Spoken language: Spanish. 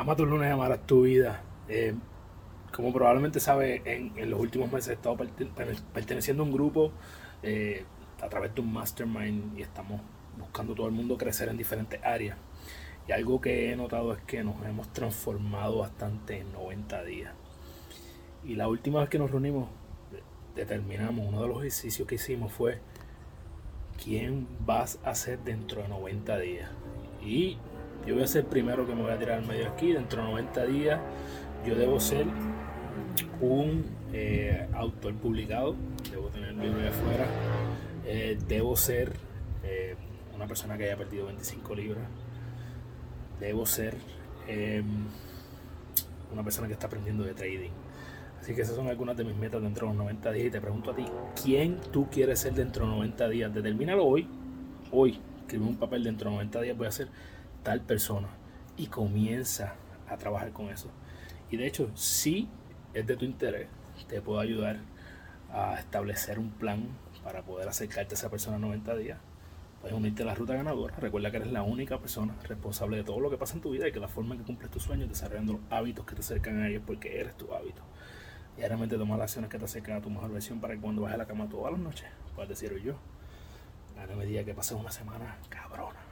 Ama tu lunes, amarás tu vida. Eh, como probablemente sabe, en, los últimos meses he estado perteneciendo a un grupo eh, a través de un mastermind y estamos buscando todo el mundo crecer en diferentes áreas. Y algo que he notado es que nos hemos transformado bastante en 90 días. Y la última vez que nos reunimos, determinamos, uno de los ejercicios que hicimos fue, ¿quién vas a ser dentro de 90 días? Y yo voy a ser el primero que me voy a tirar al medio aquí. Dentro de 90 días yo debo ser un eh, autor publicado, debo tener libro de afuera, eh, debo ser eh, una persona que haya perdido 25 libras, debo ser una persona que está aprendiendo de trading. Así que esas son algunas de mis metas dentro de los 90 días y te pregunto a ti, ¿quién tú quieres ser dentro de 90 días? Determínalo hoy, hoy, escribe un papel dentro de 90 días, voy a ser tal persona y comienza a trabajar con eso. Y de hecho, si es de tu interés, te puedo ayudar a establecer un plan para poder acercarte a esa persona en 90 días. Puedes unirte a la ruta ganadora. Recuerda que eres la única persona responsable de todo lo que pasa en tu vida y que la forma en que cumples tus sueños, desarrollando los hábitos que te acercan a ellos porque eres tu hábito. Diariamente tomar las acciones que te acercan a tu mejor versión para que cuando bajes a la cama todas las noches puedas decir yo, a la medida que pases una semana cabrona